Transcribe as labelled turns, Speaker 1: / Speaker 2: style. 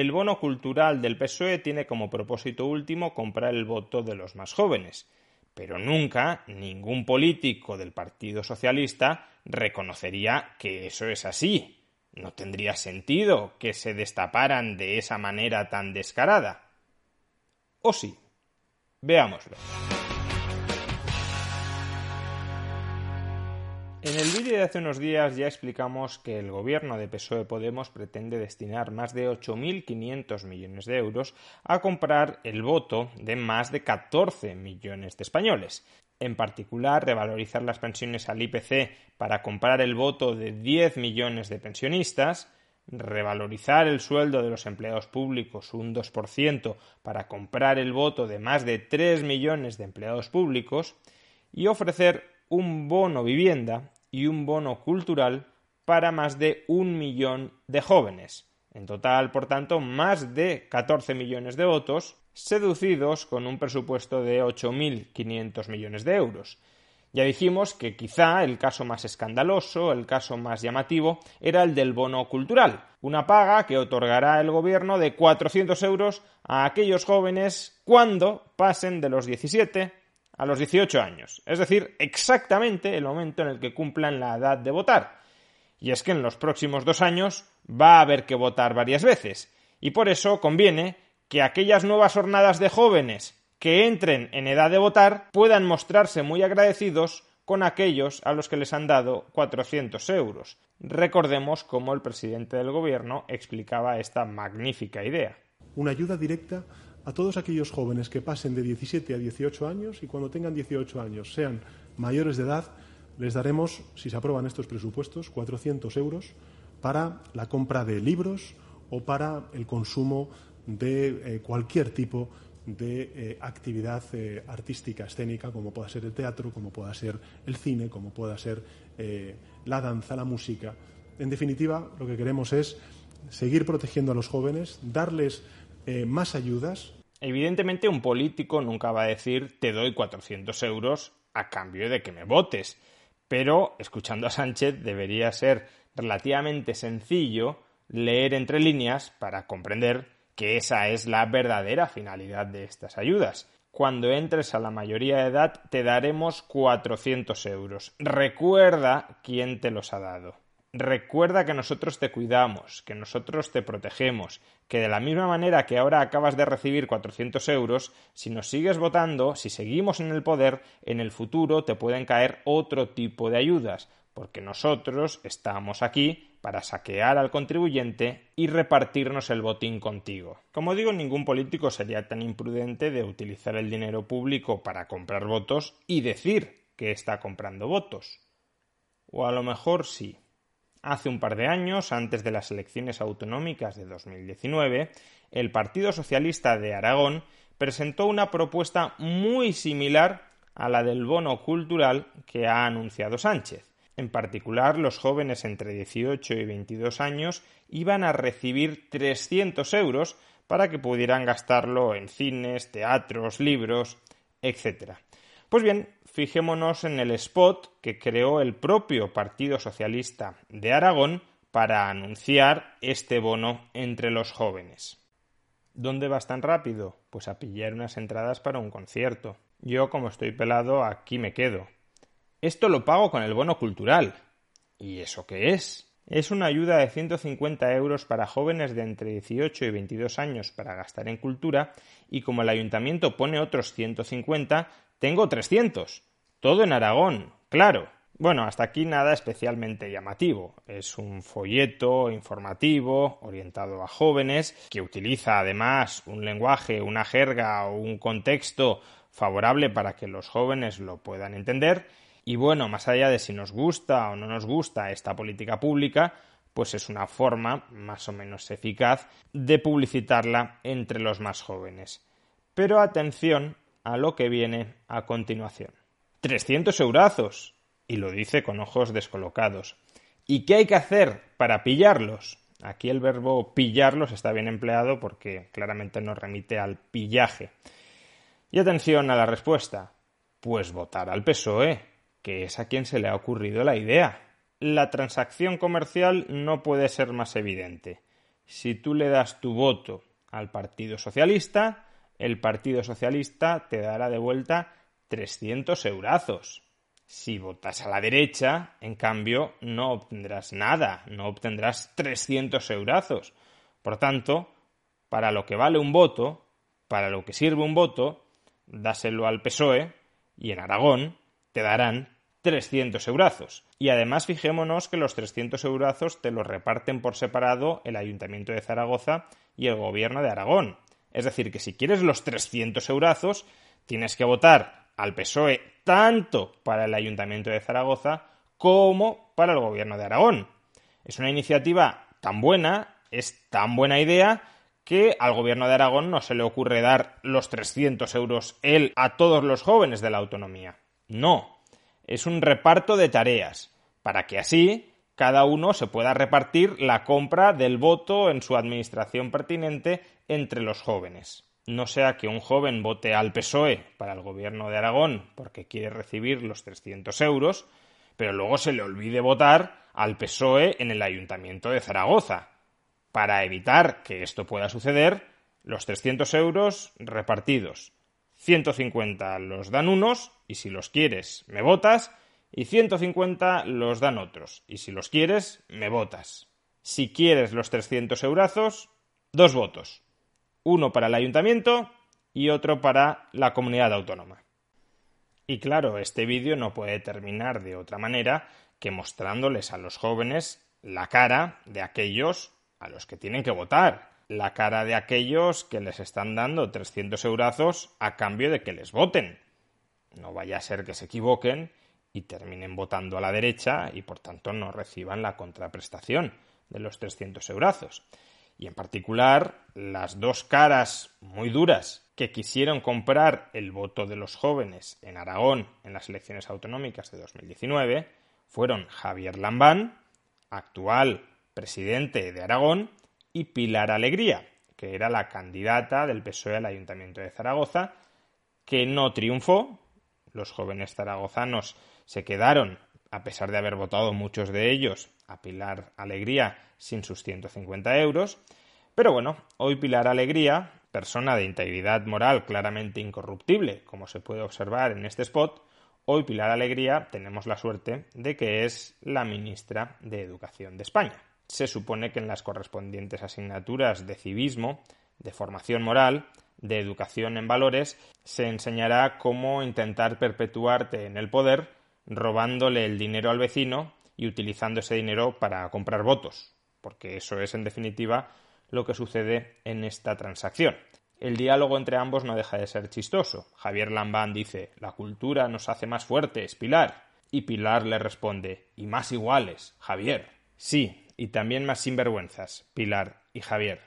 Speaker 1: el bono cultural del PSOE tiene como propósito último comprar el voto de los más jóvenes, pero nunca ningún político del Partido Socialista reconocería que eso es así. No tendría sentido que se destaparan de esa manera tan descarada. ¿O sí? Veámoslo. En el vídeo de hace unos días ya explicamos que el gobierno de PSOE Podemos pretende destinar más de 8.500 millones de euros a comprar el voto de más de 14 millones de españoles. En particular, revalorizar las pensiones al IPC para comprar el voto de 10 millones de pensionistas, revalorizar el sueldo de los empleados públicos un 2% para comprar el voto de más de 3 millones de empleados públicos y ofrecer un bono vivienda y un bono cultural para más de un millón de jóvenes. En total, por tanto, más de 14 millones de votos, seducidos con un presupuesto de 8.500 millones de euros. Ya dijimos que quizá el caso más escandaloso, el caso más llamativo, era el del bono cultural, una paga que otorgará el gobierno de 400 euros a aquellos jóvenes cuando pasen de los 17 a los 18 años, es decir, exactamente el momento en el que cumplan la edad de votar. Y es que en los próximos dos años va a haber que votar varias veces, y por eso conviene que aquellas nuevas jornadas de jóvenes que entren en edad de votar puedan mostrarse muy agradecidos con aquellos a los que les han dado 400 euros. Recordemos cómo el presidente del gobierno explicaba esta magnífica idea.
Speaker 2: Una ayuda directa a todos aquellos jóvenes que pasen de 17 a 18 años y cuando tengan 18 años sean mayores de edad, les daremos, si se aprueban estos presupuestos, 400 euros para la compra de libros o para el consumo de eh, cualquier tipo de eh, actividad eh, artística, escénica, como pueda ser el teatro, como pueda ser el cine, como pueda ser la danza, la música. En definitiva, lo que queremos es seguir protegiendo a los jóvenes, darles más ayudas
Speaker 1: Evidentemente un político nunca va a decir te doy 400 euros a cambio de que me votes, pero escuchando a Sánchez debería ser relativamente sencillo leer entre líneas para comprender que esa es la verdadera finalidad de estas ayudas. Cuando entres a la mayoría de edad te daremos 400 euros. Recuerda quién te los ha dado. Recuerda que nosotros te cuidamos, que nosotros te protegemos, que de la misma manera que ahora acabas de recibir 400 euros, si nos sigues votando, si seguimos en el poder, en el futuro te pueden caer otro tipo de ayudas, porque nosotros estamos aquí para saquear al contribuyente y repartirnos el botín contigo. Como digo, ningún político sería tan imprudente de utilizar el dinero público para comprar votos y decir que está comprando votos. O a lo mejor sí. Hace un par de años, antes de las elecciones autonómicas de 2019, el Partido Socialista de Aragón presentó una propuesta muy similar a la del bono cultural que ha anunciado Sánchez. En particular, los jóvenes entre 18 y 22 años iban a recibir 300 euros para que pudieran gastarlo en cines, teatros, libros, etc. Pues bien, fijémonos en el spot que creó el propio Partido Socialista de Aragón para anunciar este bono entre los jóvenes. ¿Dónde vas tan rápido? Pues a pillar unas entradas para un concierto. Yo, como estoy pelado, aquí me quedo. Esto lo pago con el bono cultural. ¿Y eso qué es? Es una ayuda de 150 euros para jóvenes de entre 18 y 22 años para gastar en cultura y como el ayuntamiento pone otros 150, tengo 300. Todo en Aragón, claro. Bueno, hasta aquí nada especialmente llamativo. Es un folleto informativo orientado a jóvenes que utiliza además un lenguaje, una jerga o un contexto favorable para que los jóvenes lo puedan entender. Y bueno, más allá de si nos gusta o no nos gusta esta política pública, pues es una forma más o menos eficaz de publicitarla entre los más jóvenes. Pero atención a lo que viene a continuación. 300 eurazos. Y lo dice con ojos descolocados. ¿Y qué hay que hacer para pillarlos? Aquí el verbo pillarlos está bien empleado porque claramente nos remite al pillaje. Y atención a la respuesta. Pues votar al PSOE, que es a quien se le ha ocurrido la idea. La transacción comercial no puede ser más evidente. Si tú le das tu voto al Partido Socialista, el Partido Socialista te dará de vuelta 300 eurazos. Si votas a la derecha, en cambio, no obtendrás nada, no obtendrás 300 eurazos. Por tanto, para lo que vale un voto, para lo que sirve un voto, dáselo al PSOE y en Aragón te darán 300 eurazos. Y además fijémonos que los 300 eurazos te los reparten por separado el Ayuntamiento de Zaragoza y el Gobierno de Aragón. Es decir, que si quieres los 300 eurazos, tienes que votar al PSOE tanto para el Ayuntamiento de Zaragoza como para el Gobierno de Aragón. Es una iniciativa tan buena, es tan buena idea, que al Gobierno de Aragón no se le ocurre dar los 300 euros él a todos los jóvenes de la autonomía. No, es un reparto de tareas, para que así cada uno se pueda repartir la compra del voto en su administración pertinente entre los jóvenes. No sea que un joven vote al PSOE para el gobierno de Aragón porque quiere recibir los 300 euros, pero luego se le olvide votar al PSOE en el ayuntamiento de Zaragoza. Para evitar que esto pueda suceder, los 300 euros repartidos. 150 los dan unos y si los quieres me votas y 150 los dan otros y si los quieres me votas. Si quieres los 300 eurazos, dos votos uno para el ayuntamiento y otro para la comunidad autónoma. Y claro, este vídeo no puede terminar de otra manera que mostrándoles a los jóvenes la cara de aquellos a los que tienen que votar, la cara de aquellos que les están dando 300 eurazos a cambio de que les voten. No vaya a ser que se equivoquen y terminen votando a la derecha y por tanto no reciban la contraprestación de los 300 eurazos y en particular las dos caras muy duras que quisieron comprar el voto de los jóvenes en Aragón en las elecciones autonómicas de 2019 fueron Javier Lambán, actual presidente de Aragón, y Pilar Alegría, que era la candidata del PSOE al Ayuntamiento de Zaragoza, que no triunfó. Los jóvenes zaragozanos se quedaron, a pesar de haber votado muchos de ellos, a Pilar Alegría sin sus 150 euros. Pero bueno, hoy Pilar Alegría, persona de integridad moral claramente incorruptible, como se puede observar en este spot, hoy Pilar Alegría tenemos la suerte de que es la ministra de Educación de España. Se supone que en las correspondientes asignaturas de civismo, de formación moral, de educación en valores, se enseñará cómo intentar perpetuarte en el poder robándole el dinero al vecino y utilizando ese dinero para comprar votos, porque eso es en definitiva lo que sucede en esta transacción. El diálogo entre ambos no deja de ser chistoso. Javier Lambán dice La cultura nos hace más fuertes, Pilar. Y Pilar le responde Y más iguales, Javier. Sí, y también más sinvergüenzas, Pilar y Javier.